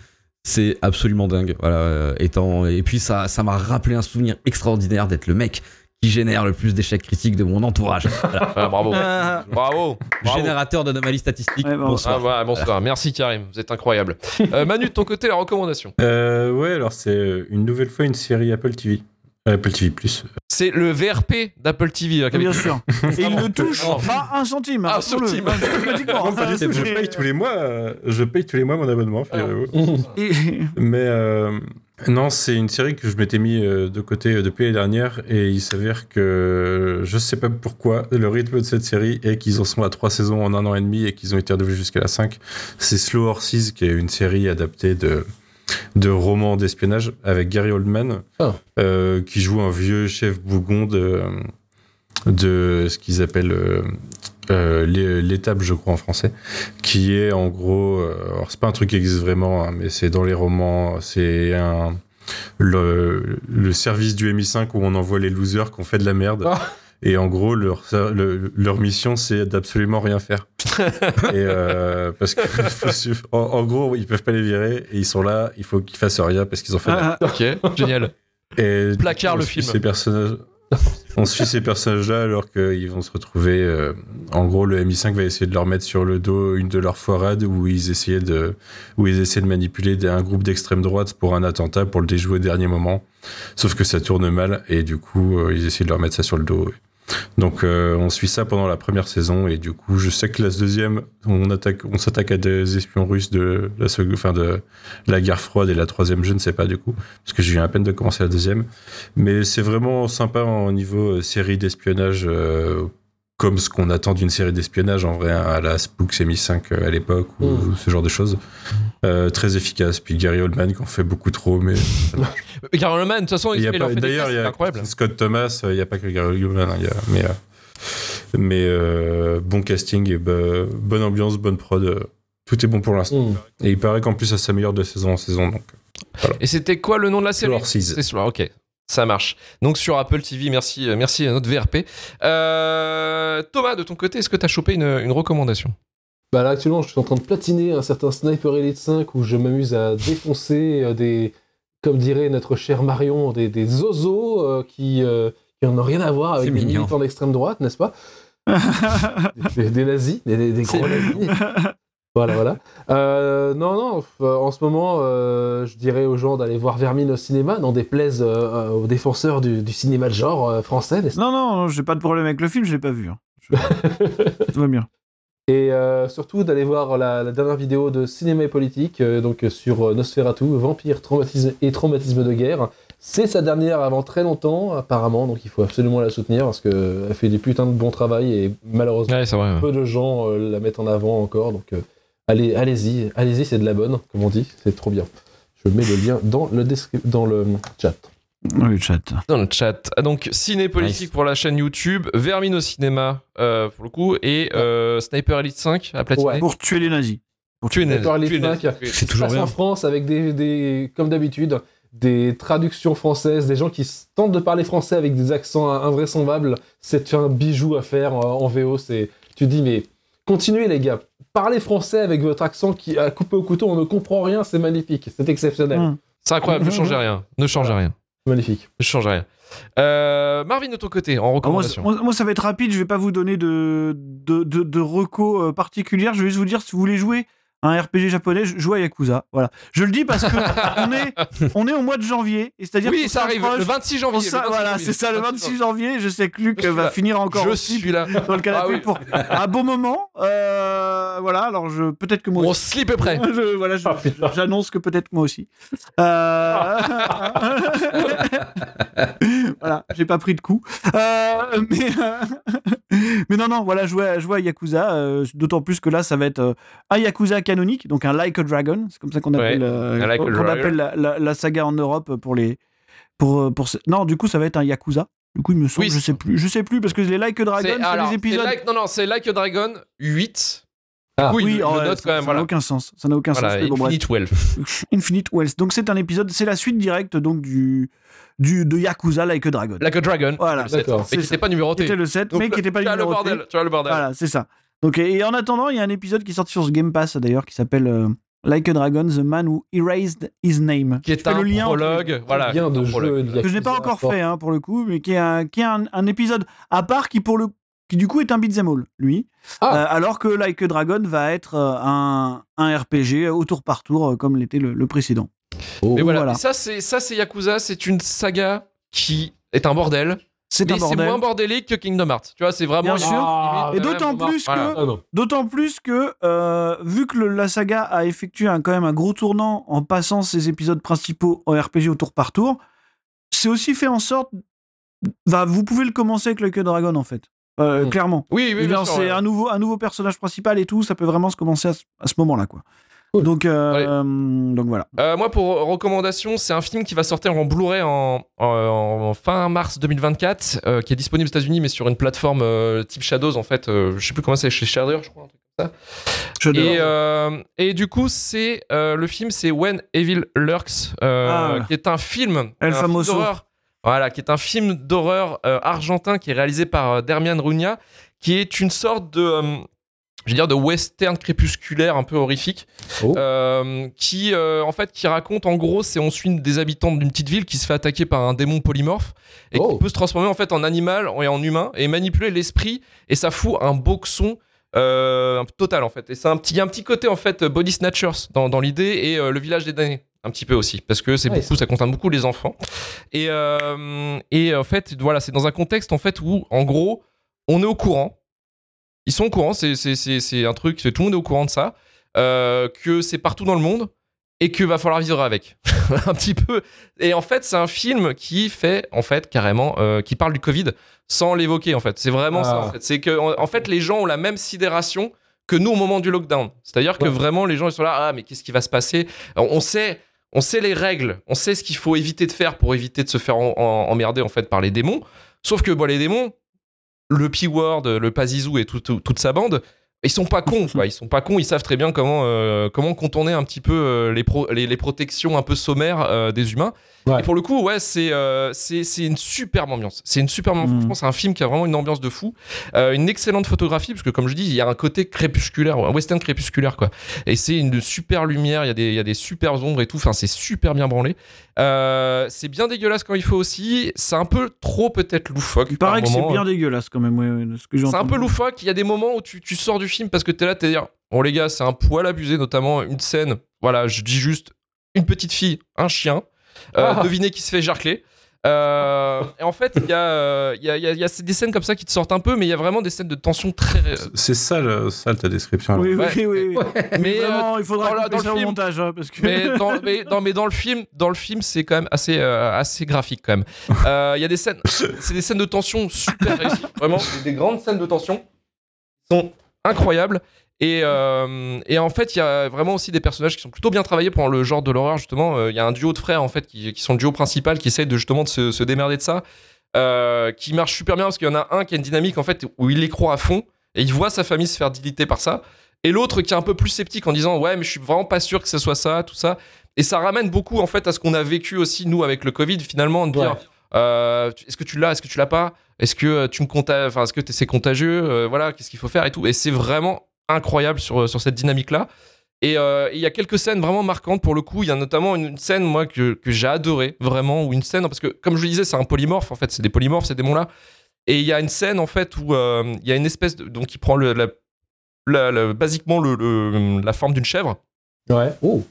C'est absolument dingue. Voilà. euh, étant et puis ça ça m'a rappelé un souvenir extraordinaire d'être le mec qui génère le plus d'échecs critiques de mon entourage. Voilà. Ah, bravo. Bravo. Bravo. Générateur d'anomalies statistiques. Ouais, bon. Bonsoir. Ah, bonsoir. Merci Karim, vous êtes incroyable. Euh, Manu, de ton côté, la recommandation. Euh, ouais, alors c'est euh, une nouvelle fois une série Apple TV. Apple TV Plus. C'est le VRP d'Apple TV. hein, bien sûr. Et il ne touche Oh. pas un centime. Un centime. Pas du tout, je paye tous les mois, euh, je paye tous les mois mon abonnement. Et- Mais euh, non, c'est une série que je m'étais mis euh, de côté euh, depuis l'année dernière et il s'avère que je sais pas pourquoi le rythme de cette série est qu'ils en sont à trois saisons en un an et demi et qu'ils ont été renouvelés jusqu'à la 5. C'est Slow Horses qui est une série adaptée de de romans d'espionnage avec Gary Oldman Ah. euh, qui joue un vieux chef bougon de de ce qu'ils appellent euh, euh, l'é- l'étape, je crois en français, qui est en gros, euh, alors c'est pas un truc qui existe vraiment, hein, mais c'est dans les romans, c'est un le, le service du MI5 où on envoie les losers qui ont fait de la merde. Ah. Et en gros, leur, le- leur mission, c'est d'absolument rien faire. et euh, parce que en, en gros, ils peuvent pas les virer et ils sont là, il faut qu'ils fassent rien parce qu'ils ont fait la Ah, Ok, génial. et Placard, le film. Ces personnages, on suit ces personnages-là alors qu'ils vont se retrouver. euh, en gros, le MI5 va essayer de leur mettre sur le dos une de leurs foirades où ils essayaient de, où ils essaient de manipuler un groupe d'extrême droite pour un attentat pour le déjouer au dernier moment. Sauf que ça tourne mal et du coup, euh, ils essaient de leur mettre ça sur le dos. Donc euh, on suit ça pendant la première saison et du coup je sais que la deuxième on attaque, on s'attaque à des espions russes de la seconde, de la guerre froide et la troisième je ne sais pas du coup parce que j'ai eu à peine de commencer la deuxième. Mais c'est vraiment sympa au niveau euh, série d'espionnage. euh, comme ce qu'on attend d'une série d'espionnage en vrai à la Spooks MI5 euh, à l'époque ou Mm. ce genre de choses. Euh, très efficace. Puis Gary Oldman qui en fait beaucoup trop, mais Gary Oldman, de toute façon, il y a en fait des D'ailleurs, il y a incroyable. Scott Thomas, euh, il n'y a pas que Gary Oldman, hein, il y a- mais, euh, mais euh, bon casting et bah, bonne ambiance, bonne prod. euh, tout est bon pour l'instant. Hmm. Et il paraît qu'en plus, ça s'améliore de saison en saison. Donc, Et c'était quoi le nom de la série? C'est ok. Ça marche. Donc sur Apple TV, merci, euh, merci à notre VRP. Euh, Thomas, de ton côté, est-ce que tu as chopé une, une recommandation? Bah là actuellement je suis en train de platiner un certain Sniper Elite 5 où je m'amuse à défoncer euh, des, comme dirait notre cher Marion, des, des zozos euh, qui, euh, qui n'ont rien à voir avec des mignon. militants d'extrême droite, n'est-ce pas? Des, des nazis, des, des- des gros nazis. Voilà, voilà. Euh, non, non, euh, en ce moment, euh, je dirais aux gens d'aller voir Vermine au cinéma, n'en déplaise euh, aux défenseurs du, du cinéma de genre euh, français, n'est-ce pas Non, non, non, j'ai pas de problème avec le film, je l'ai pas vu. hein. Je- Tout va bien. Et euh, surtout d'aller voir la, la dernière vidéo de Cinéma et Politique, euh, donc sur Nosferatu, Vampire, traumatisme et traumatisme de guerre. C'est sa dernière avant très longtemps, apparemment, donc il faut absolument la soutenir parce qu'elle fait du putain de bon travail et malheureusement Ouais, c'est vrai. peu de gens euh, la mettent en avant encore. Donc euh, allez, allez-y, allez-y, c'est de la bonne, comme on dit, c'est trop bien. Je mets le lien dans le, descri- dans le chat. Dans le chat. Dans le chat. Ah, Donc, ciné politique Nice. pour la chaîne YouTube, Vermine au cinéma euh, pour le coup, et euh, Sniper Elite 5 à platiner. Ouais. Pour tuer les nazis. Pour Tuer 5. tuer- C'est toujours bien. en France avec des, des comme d'habitude, des traductions françaises, des gens qui tentent de parler français avec des accents invraisemblables. C'est un bijou à faire euh, en VO. C'est, tu dis mais continuez les gars, parlez français avec votre accent qui a coupé au couteau, on ne comprend rien, c'est magnifique, c'est exceptionnel, Hum. C'est incroyable, ne changez rien. Ne changez rien. magnifique. Ne changez rien. Euh, Marvin, de ton côté, en moi, recommandation. moi- moi, ça va être rapide, je vais pas vous donner de, de, de, de recos euh, particulières, je vais juste vous dire si vous voulez jouer un RPG japonais, jouez à Yakuza. Voilà. Je le dis parce que on, est, on est au mois de janvier, et c'est-à-dire oui, ça arrive le 26 on janvier. s'a- le 26 voilà, c'est ça, le 26 janvier. Je sais que Luc va là. finir encore Je suis là. dans le canapé Ah oui. pour un beau moment. Euh, voilà, alors je peut-être que moi Mon aussi. slip est prêt. Je- voilà, je- Ah, j'annonce que peut-être moi aussi. Euh... voilà, j'ai pas pris de coup. Euh, mais, mais non, non, voilà, jouer à, jouer à Yakuza. euh, D'autant plus que là, ça va être euh, un Yakuza canonique, donc un Like a Dragon. C'est comme ça qu'on appelle, euh, un Like qu'on appelle la, la- la saga en Europe pour les. Pour, euh, pour Non, du coup, ça va être un Yakuza. Du coup, il me semble, Oui, je sais plus, je sais plus parce que les Like a Dragon, C'est les épisodes. like, non, non, c'est Like a Dragon 8. Ah, oui, oui, oh, le ouais, note ça- quand même, ça voilà. n'a aucun sens. Ça n'a aucun Voilà, sens. mais bon. Infinite Wealth. Infinite Wells. Donc c'est un épisode, c'est la suite directe donc du, du de Yakuza Like a Dragon. Like a Dragon. Voilà. D'accord. Mais C'est qui n'était pas numéroté. était le 7, Donc, mais qui n'était pas tu as le numéroté. bordel. Tu as le bordel. Voilà, c'est ça. Donc et, en attendant, il y a un épisode qui est sorti sur ce Game Pass d'ailleurs qui s'appelle euh, Like a Dragon, The Man Who Erased His Name. Qui est un le lien entre- prologue. Voilà. bien de jeu. que je n'ai pas encore fait hein, pour le coup, mais qui est un, qui est un, un épisode à part qui pour le qui du coup est un beat'em all, lui. Ah. Euh, alors que Like a Dragon va être euh, un, un RPG au tour par tour euh, comme l'était le, le précédent. Oh. Mais voilà. Voilà. Ça, c'est ça, c'est Yakuza. C'est une saga qui est un bordel. C'est un c'est bordel. moins bordélique que Kingdom Hearts. Tu vois, c'est vraiment. Bien sûr. Ah, Et d'autant plus voilà. que Ah. D'autant plus que, euh, vu que le- la saga a effectué un, quand même un gros tournant en passant ses épisodes principaux en RPG au tour par tour, c'est aussi fait en sorte. Bah, vous pouvez le commencer avec le Queue Dragon, en fait. Euh, Mm. Clairement. Oui, oui, c'est ouais. un, nouveau, un nouveau personnage principal et tout, ça peut vraiment se commencer à ce, à ce moment-là. quoi. Cool. Donc, euh, donc voilà. Euh, moi, pour recommandation, c'est un film qui va sortir en Blu-ray en, en- en fin mars 2024, euh, qui est disponible aux États-Unis, mais sur une plateforme euh, type Shadows, en fait. je sais plus comment c'est, chez Shudder, je crois. un truc comme ça. Et, et du coup, c'est le film, c'est When Evil Lurks, Ah, qui est un film, El un film d'horreur. Voilà, qui est un film d'horreur argentin qui est réalisé par Dermian Runia, qui est une sorte de, je veux dire, de western crépusculaire un peu horrifique, Oh. euh, qui euh, en fait qui raconte en gros, c'est on suit des habitants d'une petite ville qui se fait attaquer par un démon polymorphe et Oh. qui peut se transformer en fait en animal et en humain et manipuler l'esprit et ça fout un boxon euh, total en fait et c'est un petit il y a un petit côté en fait body snatchers dans, dans l'idée et euh, le village des damnés un petit peu aussi parce que c'est Ouais, beaucoup, ça concerne beaucoup les enfants. Et et en fait, voilà, c'est dans un contexte en fait où, en gros, on est au courant. Ils sont au courant, c'est un truc, tout le monde est au courant de ça, euh, que c'est partout dans le monde et que va falloir vivre avec un petit peu. Et en fait, c'est un film qui fait en fait carrément euh, qui parle du Covid sans l'évoquer en fait. C'est vraiment ça Ah. en fait. C'est que en en fait les gens ont la même sidération que nous au moment du lockdown. C'est-à-dire que vraiment les gens ils sont là ah mais qu'est-ce qui va se passer? Alors, On sait on sait les règles, on sait ce qu'il faut éviter de faire pour éviter de se faire en- en- emmerder en fait par les démons. Sauf que bon les démons le P-word, le Pazizou et tout- tout- toute sa bande, ils sont pas cons, quoi. Ils sont pas cons, ils savent très bien comment, euh, comment contourner un petit peu euh, les, pro- les, les protections un peu sommaires euh, des humains. Ouais. Et pour le coup, ouais, c'est une superbe ambiance. C'est une superbe ambiance. Mm. Franchement, c'est un film qui a vraiment une ambiance de fou. Une excellente photographie, parce que comme je dis, il y a un côté crépusculaire, un western crépusculaire, quoi. Et c'est une super lumière, il y, a des, y a des super ombres et tout. Enfin, c'est super bien branlé. Euh, c'est bien dégueulasse quand il faut aussi. C'est un peu trop peut-être loufoque. Il par paraît que c'est bien dégueulasse quand même, ouais, ouais, de ce que j'ai C'est un peu loufoque. Il y a des moments où tu, tu sors du film parce que t'es là, t'es dire, bon les gars, c'est un poil abusé, notamment une scène. Voilà, je dis juste une petite fille, un chien. Euh, Ah. Devinez qui se fait jarcler. Euh, et en fait, il y, a, euh, il y, a, il y a- il y a des scènes comme ça qui te sortent un peu, mais il y a vraiment des scènes de tension très. C'est ça, le- ça ta description. là. Oui, oui, Ouais. oui, oui. Mais, euh, Vraiment, il faudra dans couper dans le au montage, hein, parce que... mais dans, mais, non, mais dans le film, dans le film, c'est quand même assez, euh, assez graphique quand même. Euh, Il y a des scènes, c'est des scènes de tension super réussies, vraiment, des grandes scènes de tension qui sont incroyables. Et, euh, et en fait, il y a vraiment aussi des personnages qui sont plutôt bien travaillés pour le genre de l'horreur. Justement, Euh, il y a un duo de frères en fait qui, qui sont le duo principal qui essaie de justement de se, se démerder de ça, euh, qui marche super bien parce qu'il y en a un qui a une dynamique en fait où il les croit à fond et il voit sa famille se faire diliter par ça. Et l'autre qui est un peu plus sceptique en disant ouais mais je suis vraiment pas sûr que ce soit ça, tout ça. Et ça ramène beaucoup en fait à ce qu'on a vécu aussi nous avec le Covid finalement de dire Ouais. euh, tu- est-ce que tu l'as, est-ce que tu l'as pas, est-ce que tu me enfin est-ce que c'est contagieux, Euh, voilà qu'est-ce qu'il faut faire et tout. Et c'est vraiment incroyable sur sur cette dynamique là. Et euh, il y a quelques scènes vraiment marquantes pour le coup. Il y a notamment une scène, moi, que, que j'ai adoré, vraiment, ou une scène, parce que, comme je le disais, c'est un polymorphe, en fait, c'est des polymorphes, ces démons-là. Et il y a une scène, en fait, où euh, il y a une espèce de. Donc, il prend le, la, basiquement le- la forme d'une chèvre. Ouais. Oh.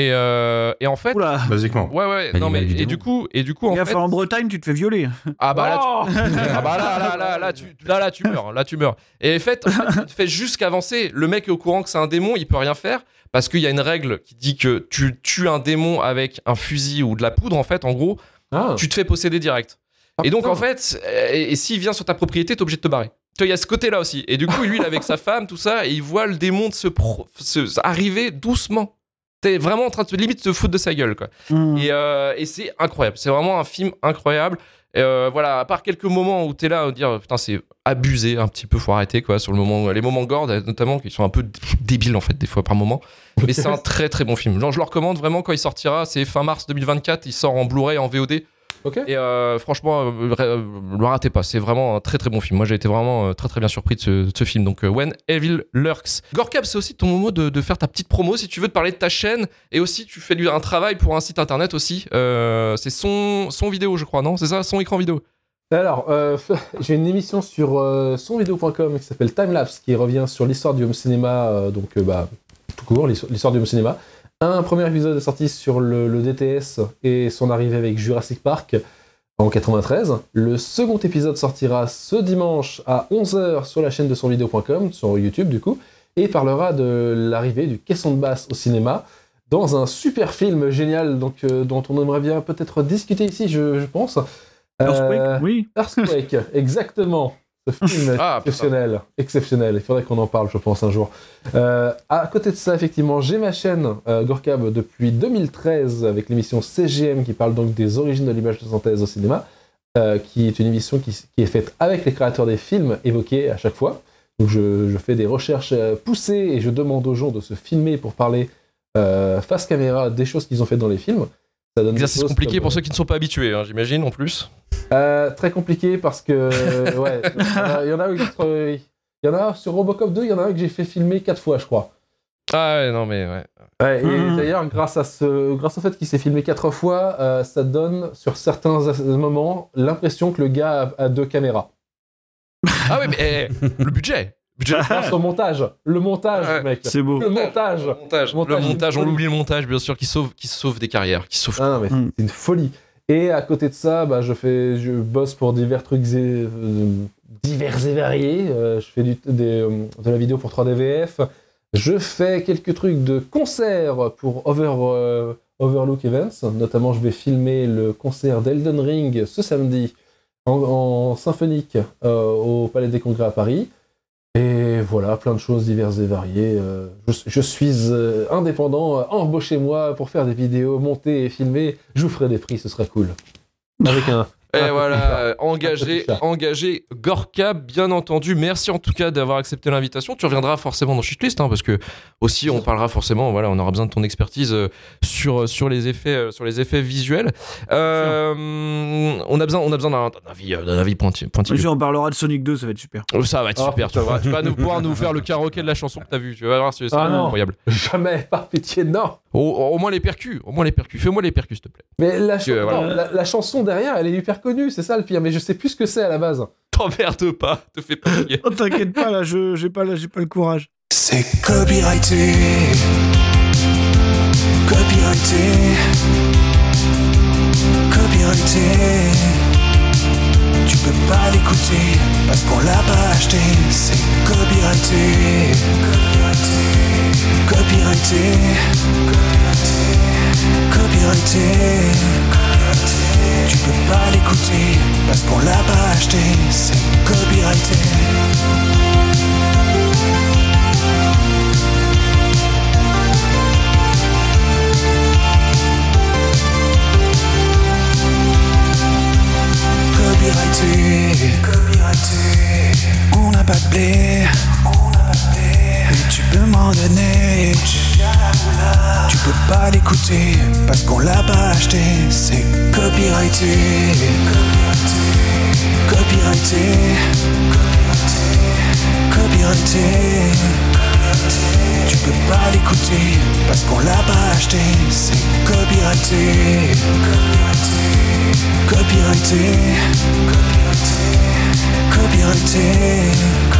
Et, euh, et en fait. Oula, Basiquement. Ouais, ouais, non, L'animal mais. du Et du coup, et du coup en fait. en Bretagne, tu te fais violer. Ah bah là, tu- Oh ah bah là, là, là, là, tu, là, là, tu meurs, là, tu meurs. Et en fait, en fait, tu fais juste qu'avancer. Le mec est au courant que c'est un démon, il peut rien faire parce qu'il y a une règle qui dit que tu tues un démon avec un fusil ou de la poudre, en fait, en gros, Ah. tu te fais posséder direct. Ah, Et donc, putain. en fait, euh, et, et s'il vient sur ta propriété, t'es obligé de te barrer. Tu vois, il y a ce côté-là aussi. Et du coup, lui, il est avec sa femme, tout ça, et il voit le démon de se, pro- se- arriver doucement. T'es vraiment en train de limite se foutre de sa gueule, quoi. Mmh. Et, euh, et c'est incroyable. C'est vraiment un film incroyable. Euh, voilà, à part quelques moments où t'es là à dire putain c'est abusé un petit peu, faut arrêter quoi. Sur le moment, les moments gore notamment qui sont un peu débiles en fait des fois par moment. Mais c'est un très très bon film. Genre, je le recommande vraiment quand il sortira. C'est fin mars 2024. Il sort en Blu-ray en VOD. Et euh, franchement, euh, euh, le ratez pas. C'est vraiment un très très bon film. Moi, j'ai été vraiment euh, très très bien surpris de ce, de ce film. Donc, When Evil Lurks. Gorkab, c'est aussi ton moment de, de faire ta petite promo si tu veux, de parler de ta chaîne. Et aussi, tu fais du- un travail pour un site internet aussi. C'est son, son vidéo, je crois, non? C'est ça? Son écran vidéo. Alors, j'ai une émission sur sonvideo.com qui s'appelle Timelapse qui revient sur l'histoire du home cinéma, donc bah, tout court, l'histoire l'histoire du home cinéma. Un premier épisode est sorti sur le, le DTS et son arrivée avec Jurassic Park en 93. Le second épisode sortira ce dimanche à 11h sur la chaîne de sonvideo.com, sur YouTube du coup, et parlera de l'arrivée du caisson de basse au cinéma dans un super film génial donc, euh, dont on aimerait bien peut-être discuter ici, je, je pense. Earthquake, Euh, oui. Earthquake, exactement. Ce film Ah, exceptionnel, exceptionnel. Il faudrait qu'on en parle, je pense, un jour. Euh, à côté de ça, effectivement, j'ai ma chaîne euh, Gorkab depuis 2013 avec l'émission CGM qui parle donc des origines de l'image de synthèse au cinéma, euh, qui est une émission qui, qui est faite avec les créateurs des films évoqués à chaque fois. Donc je, je fais des recherches euh, poussées et je demande aux gens de se filmer pour parler face caméra des choses qu'ils ont faites dans les films. Ça donne Exercice choses compliqué comme, pour ceux qui ne sont pas habitués, hein, j'imagine en plus. euh, très compliqué parce que ouais, il y en a- il y en a sur Robocop 2, il y en a un que j'ai fait filmer quatre fois, je crois. Ah ouais, non mais ouais. Ouais, et Mhm. d'ailleurs, grâce à ce, grâce au fait qu'il s'est filmé quatre fois, euh, ça donne sur certains moments l'impression que le gars a, a deux caméras. Ah ouais, mais eh, le budget Au montage. Le montage, Ouais, mec. C'est beau. Le montage. Le montage, Montage, le montage, on oublie le montage, bien sûr, qui sauve, qui sauve des carrières, qui sauve. Ah non, mais c'est Mm. c'est une folie. Et à côté de ça, bah, je, fais, je bosse pour divers trucs et- euh, divers et variés. Euh, je fais du, des, euh, de la vidéo pour 3DVF. Je fais quelques trucs de concert pour Over, euh, Overlook Events. Notamment, je vais filmer le concert d'Elden Ring ce samedi en, en symphonique euh, au Palais des Congrès à Paris. Et voilà, plein de choses diverses et variées. Euh, je, suis euh, indépendant, euh, embauchez-moi pour faire des vidéos, monter et filmer. Je vous ferai des prix, ce serait cool. Avec un. Et un peu voilà, euh, engagé, engagé, Gorka, bien entendu. Merci en tout cas d'avoir accepté l'invitation. Tu reviendras forcément dans Shitlist, hein, parce que aussi on parlera forcément, voilà, on aura besoin de ton expertise euh, sur, sur, les, effets, euh, sur les effets visuels. Euh, on a besoin, on a besoin d'un avis, euh, d'un avis pointilleux. Monsieur, on parlera de Sonic 2, ça va être super. Oh, Ça va être Oh, super, tu vas, tu vas nous, pouvoir nous faire le karaoké de la chanson que t'as vu, tu vas voir, c'est Ah incroyable. Jamais, par pitié, non. Au, au moins les percus, au moins les percus, fais-moi les percus s'il te plaît. Mais la, cha- Que, voilà. non, la, la chanson derrière, elle est hyper connue, c'est ça le pire. Mais je sais plus ce que c'est à la base. T'emmerdes pas, te fais pas. Oh, t'inquiète pas, là, je j'ai pas, là, j'ai pas le courage. C'est copyrighté. Copyrighté. Copyrighté. Tu peux pas l'écouter parce qu'on l'a pas acheté. C'est copyrighté. Copyrighté. Copyrighté. Copyrighté. Tu peux pas l'écouter parce qu'on l'a pas acheté. C'est copyrighté. Copyrighté, copyrighté. On n'a pas de blé, tu peux m'en donner. Tu peux pas l'écouter parce qu'on l'a pas acheté. C'est copyrighté, copyrighté, copyrighté. Tu peux pas l'écouter parce qu'on l'a pas acheté. C'est copyrighté, copyrighté, copyrighté, copyrighté.